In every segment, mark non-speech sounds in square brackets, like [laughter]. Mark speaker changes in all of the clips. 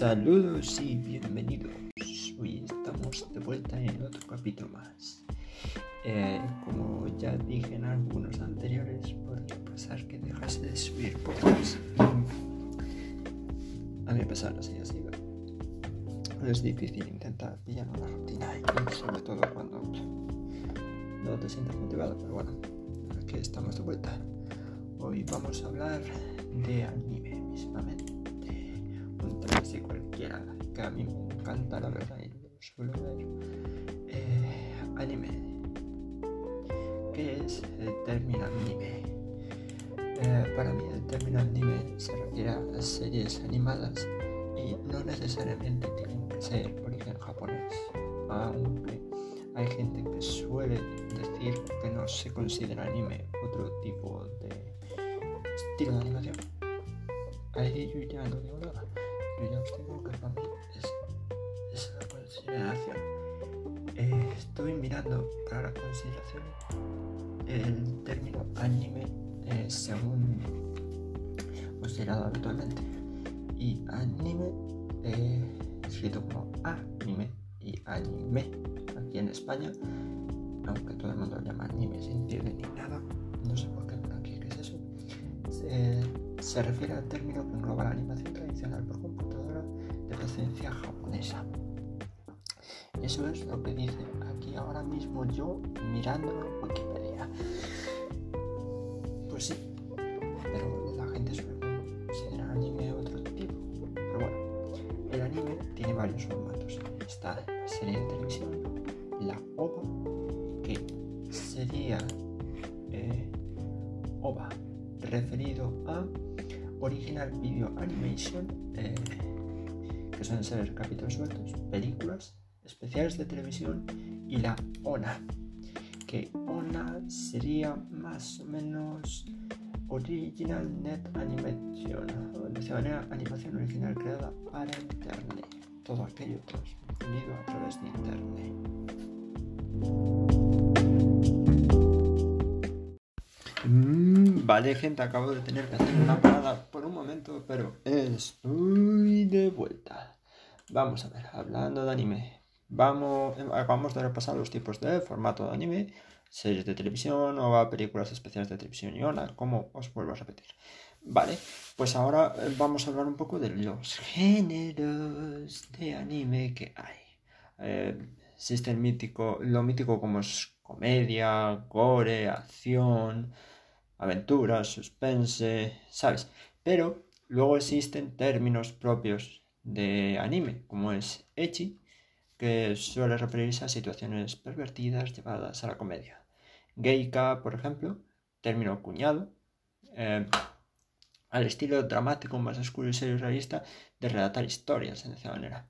Speaker 1: Saludos y bienvenidos. Hoy estamos de vuelta en otro capítulo más. Eh, como ya dije en algunos anteriores, podría pasar que dejase de subir podcast. A mí pasar así ha sido. Es difícil intentar pillar una rutina y sobre todo cuando no te sientes motivado, pero bueno, aquí estamos de vuelta. Hoy vamos a hablar de anime mismamente un cualquiera que a mí me encanta la verdad y lo suelo ver eh, anime ¿qué es el término anime? Eh, para mí el término anime se refiere a series animadas y no necesariamente tienen que ser origen japonés. Aunque hay gente que suele decir que no se considera anime otro tipo de estilo de animación. Ahí yo ya no digo nada yo que para mí es, la consideración. Eh, estoy mirando para la consideración el término anime eh, según considerado habitualmente. Y anime, eh, escrito como anime y anime aquí en España, aunque todo el mundo llama anime sin entiende ni nada, no sé por qué, pero aquí qué es eso. Refiere al término que engloba la animación tradicional por de presencia japonesa. Eso es lo que dice aquí ahora mismo yo mirándolo en Wikipedia. Video Animation. Eh, que suelen ser capítulos sueltos, películas, especiales de televisión y la ONA, que ONA sería más o menos Original Net Animation, o de manera animación original creada para Internet, todo aquello transmitido a través de Internet. Mm, vale, gente, acabo de tener que hacer una parada momento, pero estoy de vuelta. Vamos a ver, hablando de anime. Vamos, acabamos de repasar los tipos de formato de anime, series de televisión, o películas especiales de televisión y ona, como os vuelvo a repetir. Vale, pues ahora eh, vamos a hablar un poco de los géneros de anime que hay. Eh, existe el mítico, lo mítico como es comedia, gore, acción, aventura, suspense, ¿sabes? Pero luego existen términos propios de anime, como es Echi, que suele referirse a situaciones pervertidas llevadas a la comedia. Geika, por ejemplo, término cuñado, eh, al estilo dramático más oscuro y serio realista de relatar historias, en esa manera.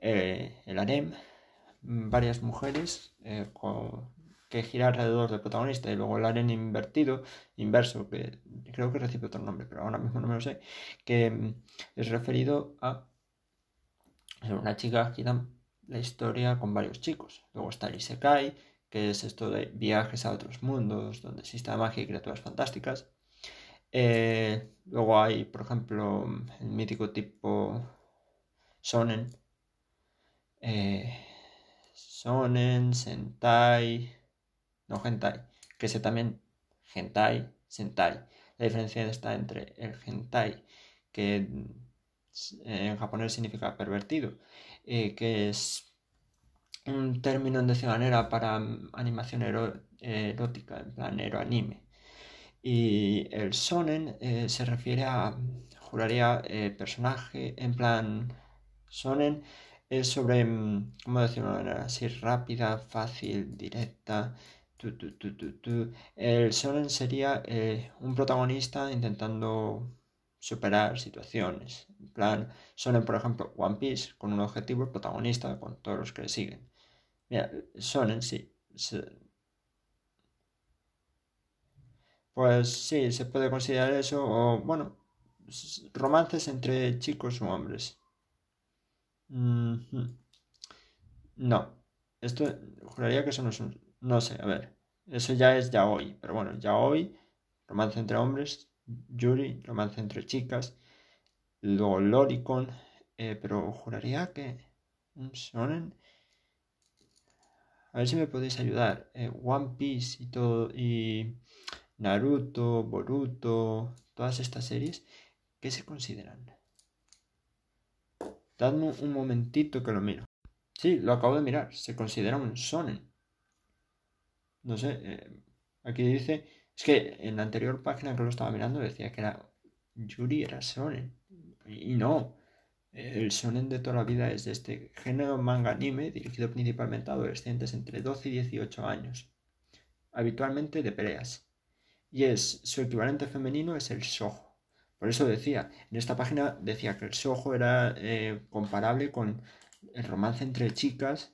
Speaker 1: Eh, el harem, varias mujeres eh, que gira alrededor del protagonista y luego el harem invertido, inverso, que creo que recibe otro nombre, pero ahora mismo no me lo sé, que mm, es referido a una chica gira la historia con varios chicos. Luego está el Isekai, que es esto de viajes a otros mundos donde existe magia y criaturas fantásticas. Eh, luego hay, por ejemplo, el mítico tipo Sonen. Eh, sonen, Sentai. No, Hentai. Que es también Hentai, Sentai. La diferencia está entre el Hentai, que en japonés significa pervertido, que es un término de manera para animación erótica, en plan eroanime. Y el sonen eh, se refiere a, juraría, eh, personaje, en plan sonen es sobre, mm, ¿cómo decirlo de manera así rápida, fácil, directa? El sonen sería un protagonista intentando superar situaciones. En plan, Sonen, por ejemplo, One Piece con un objetivo protagonista con todos los que le siguen. Mira, Sonen sí. Pues sí, se puede considerar eso, o bueno, romances entre chicos o hombres. No, esto juraría que eso no es un... No sé, a ver, eso ya es ya hoy, pero bueno, ya hoy, romance entre hombres, Yuri, romance entre chicas, luego Loricon, eh, pero juraría que un shonen... A ver si me podéis ayudar. Eh, One Piece y todo, y Naruto, Boruto, todas estas series, ¿qué se consideran? Dadme un momentito que lo miro. Sí, lo acabo de mirar. Se considera un shonen. No sé, eh, aquí dice... Es que en la anterior página que lo estaba mirando decía que era... Yuri era shonen. Y no. El shonen de toda la vida es de este género manga anime dirigido principalmente a adolescentes entre 12 y 18 años. Habitualmente de peleas. Y es su equivalente femenino es el shojo. Por eso decía, en esta página decía que el shojo era eh, comparable con el romance entre chicas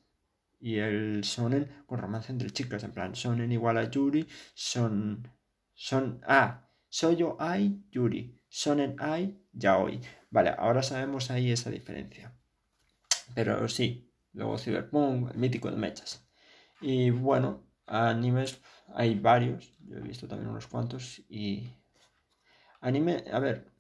Speaker 1: y el sonen con romance entre chicas. En plan, sonen igual a Yuri, son. Son. Ah, yo Ai, Yuri. Sonen Ai, Yaoi. Vale, ahora sabemos ahí esa diferencia. Pero sí, luego Cyberpunk, el mítico de mechas. Y bueno, animes hay varios. Yo he visto también unos cuantos. Y. Anime, a ver.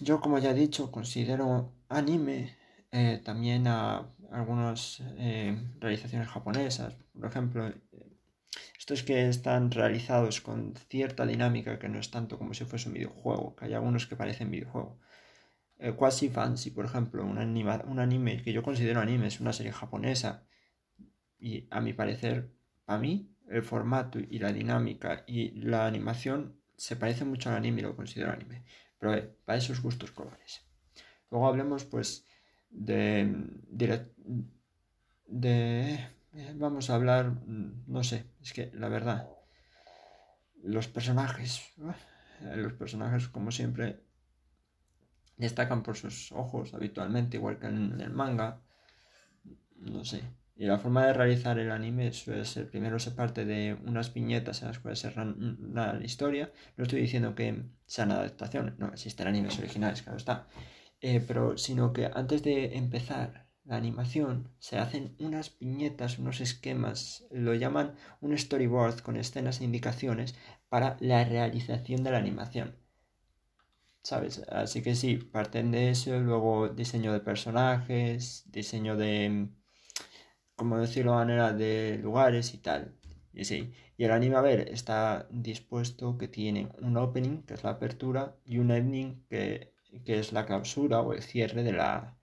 Speaker 1: Yo, como ya he dicho, considero anime eh, también a algunas eh, realizaciones japonesas, por ejemplo, eh, estos que están realizados con cierta dinámica que no es tanto como si fuese un videojuego, que hay algunos que parecen videojuego. Quasi Fancy, por ejemplo, un, un anime que yo considero anime, es una serie japonesa y a mi parecer, a mí, el formato y la dinámica y la animación se parece mucho al anime y lo considero anime. Pero para esos gustos colores. Luego hablemos pues de, de, vamos a hablar, no sé, es que la verdad, los personajes, los personajes como siempre destacan por sus ojos habitualmente, igual que en el manga, no sé. Y la forma de realizar el anime suele ser, primero se parte de unas viñetas en las cuales se narra la historia. No estoy diciendo que sean adaptaciones, no, existen animes originales, claro está. Eh, pero sino que antes de empezar la animación se hacen unas viñetas, unos esquemas, lo llaman un storyboard con escenas e indicaciones para la realización de la animación. ¿Sabes? Así que sí, parten de eso, luego diseño de personajes, diseño de, como decirlo de manera, de lugares y tal. Y sí, y el anime, a ver, está dispuesto que tiene un opening, que es la apertura, y un ending, que que es la clausura o el cierre de la,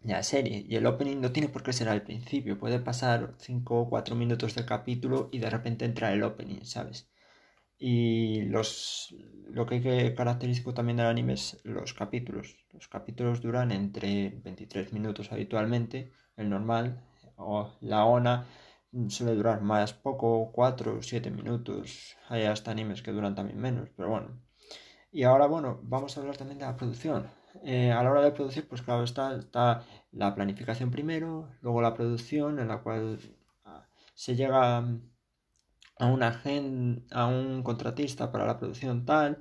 Speaker 1: la serie. Y el opening no tiene por qué ser al principio, puede pasar 5 o 4 minutos del capítulo y de repente entra el opening, ¿sabes? Y los, lo que hay característico también del anime es los capítulos. Los capítulos duran entre 23 minutos habitualmente, el normal, o la ONA suele durar más poco, 4 o 7 minutos. Hay hasta animes que duran también menos, pero bueno, y ahora, bueno, vamos a hablar también de la producción. Eh, a la hora de producir, pues claro, está, está la planificación primero, luego la producción, en la cual ah, se llega a, una a un contratista para la producción tal,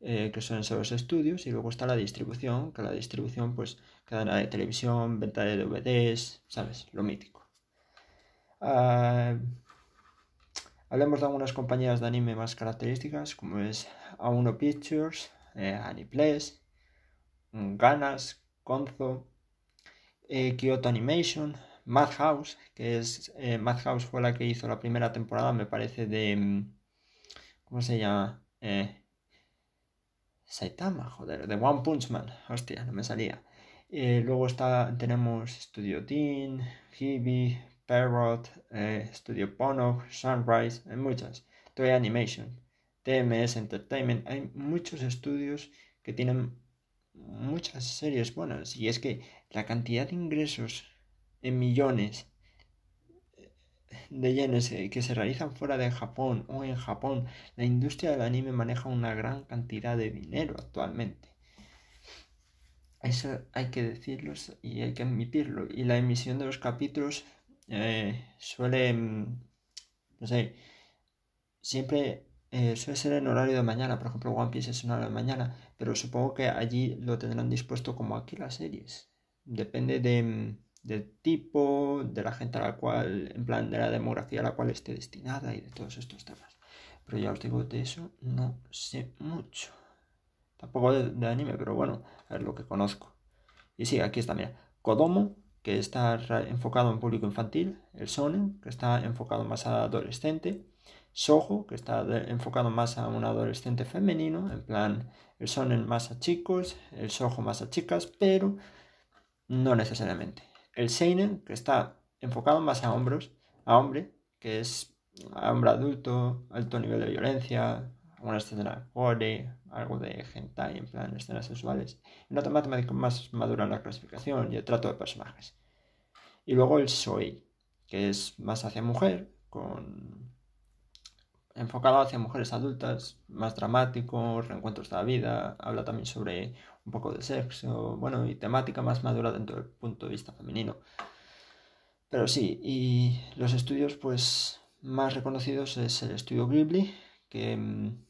Speaker 1: eh, que son ser los estudios, y luego está la distribución, que la distribución, pues, cadena de televisión, venta de DVDs, ¿sabes? Lo mítico. Ah, Hablemos de algunas compañías de anime más características, como es A1 Pictures, eh, Aniplex, Ganas, Konzo, eh, Kyoto Animation, Madhouse, que es eh, Madhouse fue la que hizo la primera temporada, me parece, de. Mm, ¿Cómo se llama? Eh, Saitama, joder, de One Punch Man. Hostia, no me salía. luego está, tenemos Studio Teen, Hibi, Parrot, Studio Pono, Sunrise, hay muchas. Toy Animation, TMS Entertainment, hay muchos estudios que tienen muchas series buenas. Y es que la cantidad de ingresos en millones de yenes eh, que se realizan fuera de Japón o en Japón, la industria del anime maneja una gran cantidad de dinero actualmente. Eso hay que decirlo y hay que admitirlo. Y la emisión de los capítulos eh, suele, mm, no sé, siempre eh, suele ser en horario de mañana, por ejemplo One Piece es en horario de mañana, pero supongo que allí lo tendrán dispuesto como aquí las series. Depende de, mm, del tipo, de la gente a la cual, en plan de la demografía a la cual esté destinada y de todos estos temas. Pero ya os digo, de eso no sé mucho. tampoco de, anime, pero bueno, es lo que conozco. Y sí, aquí está, mira, Kodomo, que está enfocado en público infantil, el Sonen, que está enfocado más a adolescente, Soho, que está enfocado más a un adolescente femenino, en plan el Sonen más a chicos, el Soho más a chicas, pero no necesariamente. El Seinen, que está enfocado más a hombros, a hombre, que es a hombre adulto, alto nivel de violencia, una escena gore, algo de hentai, en plan escenas sexuales. Una temática más madura en la clasificación y el trato de personajes. Y luego el Soei, que es más hacia mujer, con enfocado hacia mujeres adultas, más dramático, reencuentros de la vida, habla también sobre un poco de sexo, bueno, y temática más madura dentro del punto de vista femenino. Pero sí, y los estudios pues más reconocidos es el estudio Ghibli, que mm,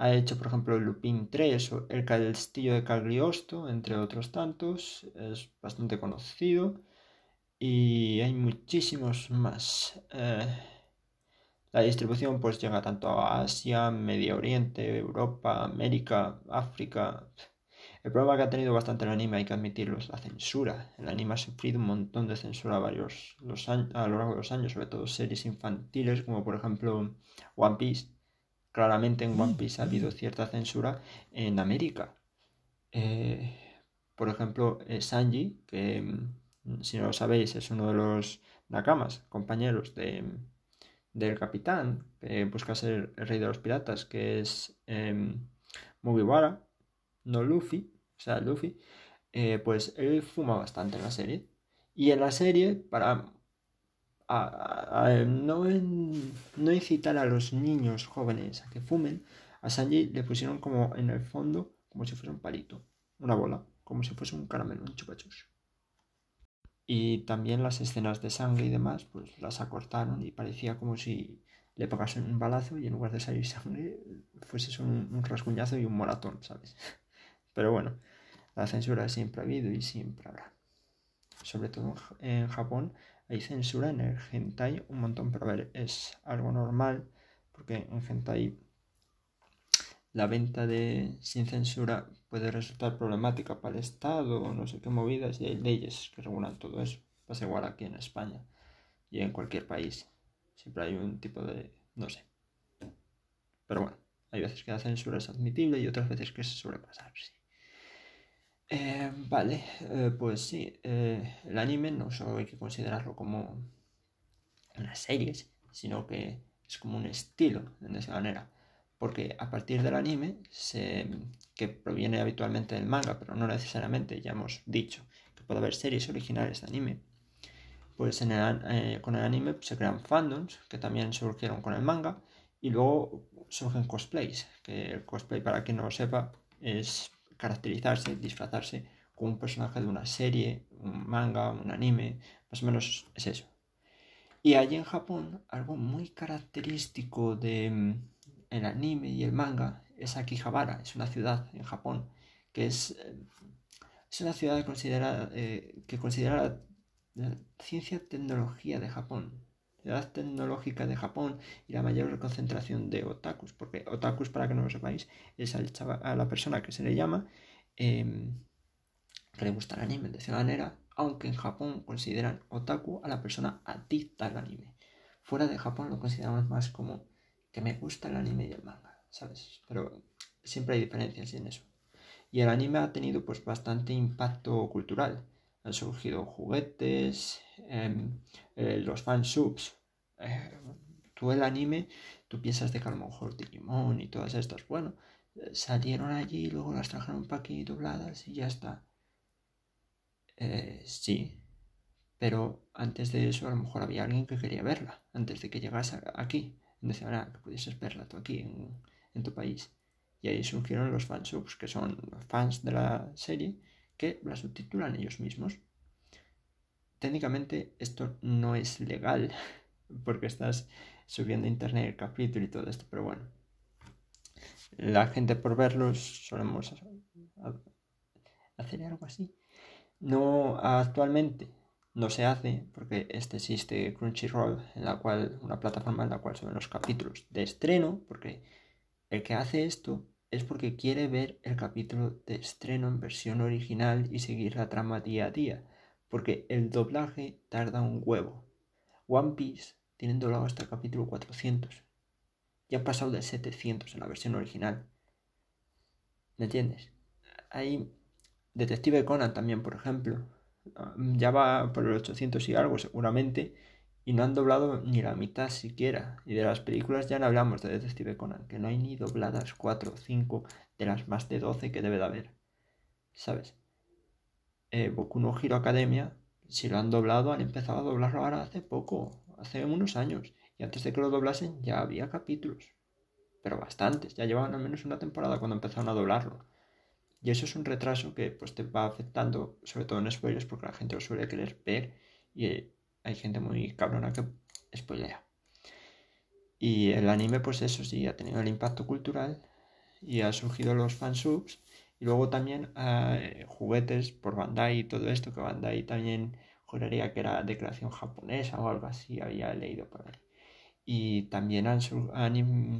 Speaker 1: ha hecho, por ejemplo, Lupin 3 o El Castillo de Cagliostro, entre otros tantos. Es bastante conocido. Y hay muchísimos más. Eh, la distribución pues llega tanto a Asia, Medio Oriente, Europa, América, África. El problema que ha tenido bastante el anime, hay que admitirlo, es la censura. El anime ha sufrido un montón de censura varios, los a lo largo de los años, sobre todo series infantiles como por ejemplo One Piece claramente en One Piece ha habido cierta censura en América. Eh, por ejemplo, eh, Sanji, que mm, si no lo sabéis es uno de los Nakamas, compañeros de, del capitán, que busca ser el rey de los piratas, que es eh, Mugiwara, no Luffy, o sea, Luffy, eh, pues él fuma bastante en la serie. Y en la serie, para no, no incitar a los niños jóvenes a que fumen, a Sanji le pusieron como en el fondo, como si fuese un palito, una bola, como si fuese un caramelo, un chupachus. Y también las escenas de sangre y demás, pues las acortaron y parecía como si le pagasen un balazo y en lugar de salir sangre fuese un, un rasguñazo y un moratón, ¿sabes? [laughs] Pero bueno, la censura siempre ha habido y siempre habrá. Sobre todo en Japón hay censura en el hentai un montón, pero a ver, es algo normal porque en hentai la venta de sin censura puede resultar problemática para el Estado no sé qué movidas y hay leyes que regulan todo eso. Pasa igual aquí en España y en cualquier país. Siempre hay un tipo de... no sé. Pero bueno, hay veces que la censura es admitible y otras veces que se suele pasar, sí. Eh, vale, eh, pues sí, eh, el anime no solo hay que considerarlo como una serie, sino que es como un estilo, de esa manera. Porque a partir del anime, que proviene habitualmente del manga, pero no necesariamente, ya hemos dicho que puede haber series originales de anime, pues en con el anime se crean fandoms que también surgieron con el manga y luego surgen cosplays, que el cosplay, para quien no lo sepa, es caracterizarse, disfrazarse como un personaje de una serie, un manga, un anime, más o menos es eso. Y allí en Japón, algo muy característico mm, el anime y el manga es Akihabara, es una ciudad en Japón que es, eh, es una ciudad considerada, eh, que considera la, ciencia tecnología de Japón, la edad tecnológica de Japón y la mayor concentración de otakus, porque otakus, para que no lo sepáis, es a la persona que se le llama em, que le gusta el anime de esa manera, aunque en Japón consideran otaku a la persona adicta al anime. Fuera de Japón lo consideramos más como que me gusta el anime y el manga, ¿sabes? Pero siempre hay diferencias en eso. Y el anime ha tenido pues bastante impacto cultural han surgido juguetes, em, eh, los fansubs. Eh, tú el anime, tú piensas de que a lo mejor Digimon y todas estas, bueno, eh, salieron allí y luego las trajeron para aquí dobladas y ya está. sí, pero antes de eso a lo mejor había alguien que quería verla, antes de que llegase aquí. Ahora que pudieses verla tú aquí en, en tu país. Y ahí surgieron los fansubs, que son fans de la serie que la subtitulan ellos mismos. Técnicamente esto no es legal [laughs] porque estás subiendo a internet el capítulo y todo esto, pero bueno. La gente por verlos solemos hacer algo así. No actualmente no se hace porque este existe Crunchyroll, en la cual una plataforma en la cual suben los capítulos de estreno, porque el que hace esto es porque quiere ver el capítulo de estreno en versión original y seguir la trama día a día, porque el doblaje tarda un huevo. One Piece tienen doblado hasta el capítulo 400. Ya han pasado de 700 en la versión original. ¿Me entiendes? Hay Detective Conan también, por ejemplo. Ya va por el 800 y algo seguramente y no han doblado ni la mitad siquiera. Y de las películas ya no hablamos de Detective Conan, que no hay ni dobladas 4 o 5 de las más de 12 que debe de haber. ¿Sabes? Eh, Boku no Hero Academia, si lo han doblado, han empezado a doblarlo ahora hace poco, hace unos años. Y antes de que lo doblasen ya había capítulos. Pero bastantes, ya llevaban al menos una temporada cuando empezaron a doblarlo. Y eso es un retraso que pues te va afectando, sobre todo en spoilers, porque la gente lo suele querer ver y hay gente muy cabrona que spoilea. Y el anime, pues eso sí, ha tenido el impacto cultural y ha surgido los fansubs. Y luego también eh, juguetes por Bandai y todo esto, que Bandai también juraría que era de creación japonesa o algo así, había leído por ahí. Y también han, han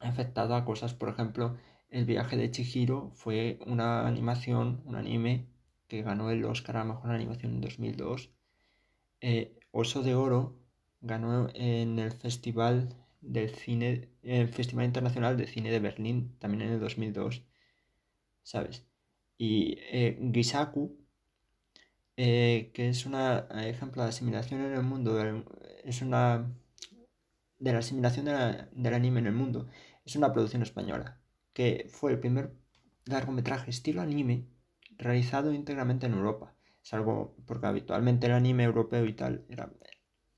Speaker 1: afectado a cosas, por ejemplo, el viaje de Chihiro fue una animación, un anime que ganó el Oscar a Mejor Animación en 2002 eh, Oso de Oro ganó en el Festival del Cine, el Festival Internacional de Cine de Berlín, también en el 2002, ¿sabes? Y eh, Gisaku, eh, que es un ejemplo de asimilación en el mundo, es una de la asimilación del anime en el mundo, es una producción española, que fue el primer largometraje estilo anime realizado íntegramente en Europa algo porque habitualmente el anime europeo y tal era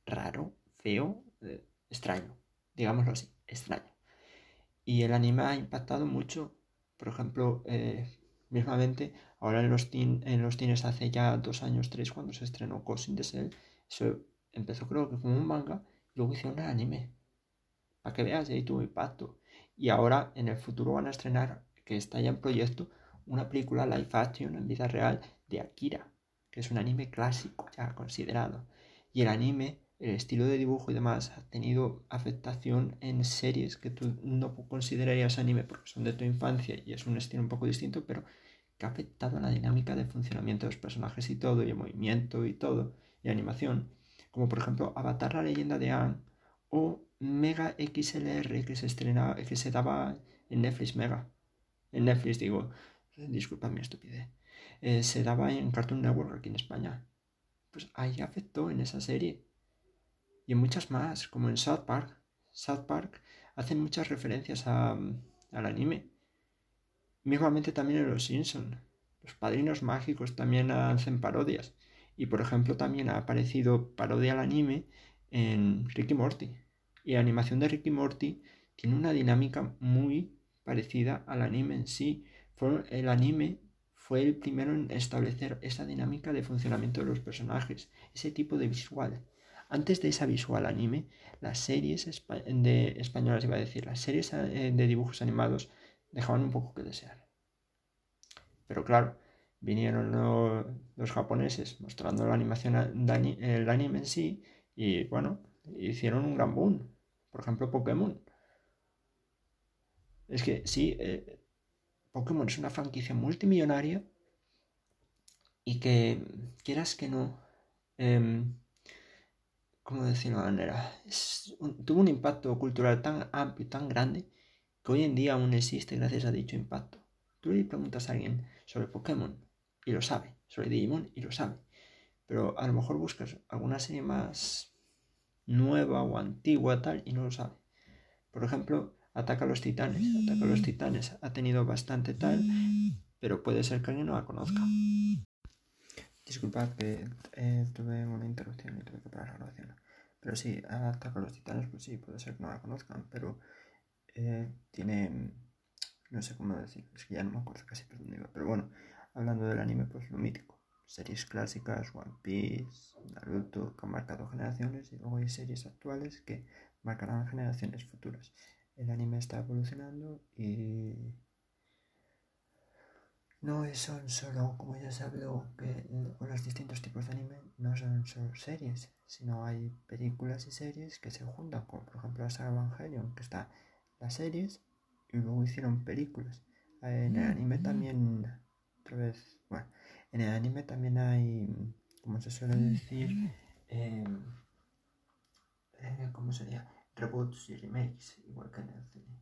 Speaker 1: raro, feo, eh, extraño, digámoslo así, extraño. Y el anime ha impactado mucho, por ejemplo, eh, mismamente, ahora en los, teen, en los hace ya dos años, tres, cuando se estrenó Cousin de Cell, eso empezó creo que como un manga, y luego hicieron el anime. Para que veas, ahí tuvo impacto. Y ahora en el futuro van a estrenar, que está ya en proyecto, una película live action en vida real de Akira que es un anime clásico ya considerado. Y el anime, el estilo de dibujo y demás, ha tenido afectación en series que tú no considerarías anime porque son de tu infancia y es un estilo un poco distinto, pero que ha afectado a la dinámica de funcionamiento de los personajes y todo, y el movimiento y todo, y animación. Como por ejemplo Avatar la leyenda de Aang o Mega XLR que se estrenaba, que se daba en Netflix Mega. En Netflix digo, disculpa mi estupidez. Eh, se daba en Cartoon Network aquí en España. Pues ahí afectó en esa serie. Y en muchas más, como en South Park. South Park hacen muchas referencias al anime. Mismamente también en Los Simpsons. Los Padrinos Mágicos también hacen parodias. Y por ejemplo también ha aparecido parodia al anime en Ricky Morty. Y la animación de Ricky Morty tiene una dinámica muy parecida al anime en sí. El anime fue el primero en establecer esa dinámica de funcionamiento de los personajes, ese tipo de visual. Antes de esa visual anime, las series de españolas, iba a decir, las series eh, de dibujos animados dejaban un poco que desear. Pero claro, vinieron los, japoneses mostrando la animación, el anime en sí, y bueno, hicieron un gran boom. Por ejemplo, Pokémon. Es que sí, eh, Pokémon es una franquicia multimillonaria y que, quieras que no, eh, ¿cómo decirlo de manera? tuvo un impacto cultural tan amplio, tan grande, que hoy en día aún existe gracias a dicho impacto. Tú le preguntas a alguien sobre Pokémon y lo sabe, sobre Digimon y lo sabe, pero a lo mejor buscas alguna serie más nueva o antigua tal y no lo sabe. Por ejemplo, Ataca a los titanes. Ataca a los titanes. Ha tenido bastante tal, pero puede ser que alguien no la conozca. Disculpad que eh, tuve una interrupción y tuve que parar la grabación. Pero sí, Ataca a los titanes, pues sí, puede ser que no la conozcan, pero eh, tiene. No sé cómo decir, es que ya no me acuerdo casi por dónde iba. Pero bueno, hablando del anime, pues lo mítico. Series clásicas, One Piece, Naruto, que han marcado generaciones, y luego hay series actuales que marcarán generaciones futuras el anime está evolucionando y no son solo, como ya se habló, que los distintos tipos de anime no son solo series, sino hay películas y series que se juntan, como por ejemplo la saga Evangelion, que está las series y luego hicieron películas. En el anime también, otra vez, bueno, en el anime también hay, como se suele decir, em, eh, ¿cómo sería? Reboots y remakes, igual que en el cine.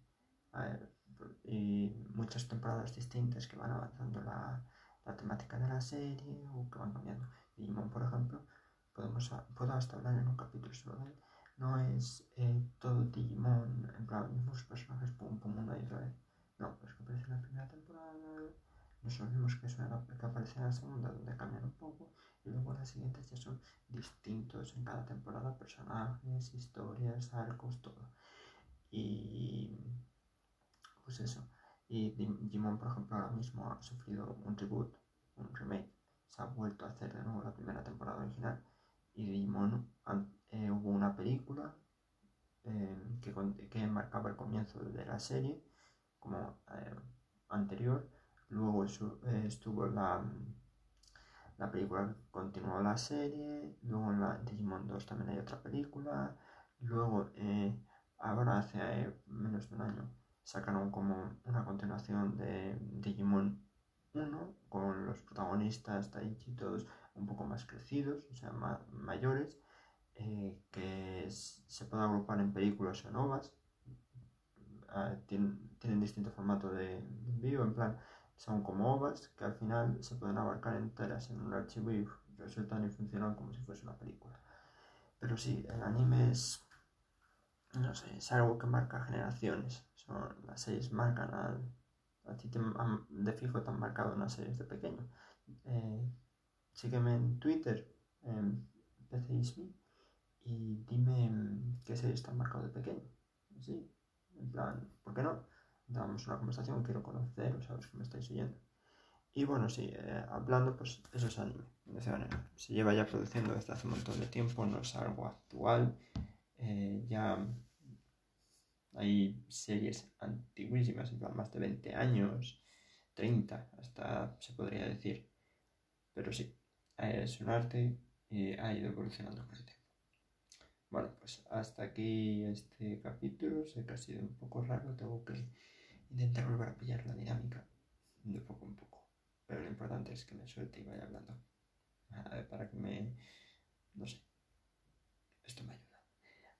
Speaker 1: y muchas temporadas distintas que van avanzando la, la, temática de la serie o que van cambiando. Digimon, por ejemplo, podemos, puedo hasta hablar en un capítulo solo de él. No es eh, todo Digimon, en plan, mismos personajes, pum, pum, una y otra vez. No, es que aparece en la primera temporada, nos olvidemos que era que aparece en la segunda, donde cambian un poco, y luego las siguientes ya son distintos en cada temporada, personajes, historias, arcos, todo. Y pues eso. Y Digimon, por ejemplo, ahora mismo ha sufrido un reboot, un remake. Se ha vuelto a hacer de nuevo la primera temporada original. Y Digimon eh, hubo una película eh, que, que marcaba el comienzo de la serie como eh, anterior. Luego estuvo la, la película continuó la serie. Luego en la Digimon 2 también hay otra película. Luego, ahora hace menos de un año, sacaron como una continuación de Digimon 1 con los protagonistas Taichi todos un poco más crecidos, o sea, mayores, eh, que se puede agrupar en películas o novas. Ah, tienen, tienen, distinto formato de, envío, en plan, son como ovas que al final se pueden abarcar enteras en un archivo y resultan y funcionan como si fuese una película. Pero sí, el anime es, no sé, es algo que marca generaciones las series marcan a ti de fijo te han marcado unas series de pequeño. Eh, sígueme en Twitter, en PCismi, y dime qué series te han marcado de pequeño. Sí, en plan, ¿por qué no? Damos una conversación, quiero conocer, sabes oyendo. Y bueno, sí, eh, hablando, pues eso es anime. Se lleva ya produciendo desde hace un montón de tiempo, no es algo actual. Eh, ya hay series antiguísimas, más de 20 años, 30, hasta se podría decir. Pero sí, es un arte y ha ido evolucionando con el tiempo. Bueno, pues hasta aquí este capítulo. Sé que ha sido un poco raro, tengo que intentar volver a pillar la dinámica de poco en poco. Pero lo importante es que me suelte y vaya hablando. Para que me... no sé. Esto me ayuda.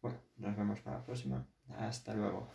Speaker 1: Bueno, nos vemos para la próxima. Hasta luego.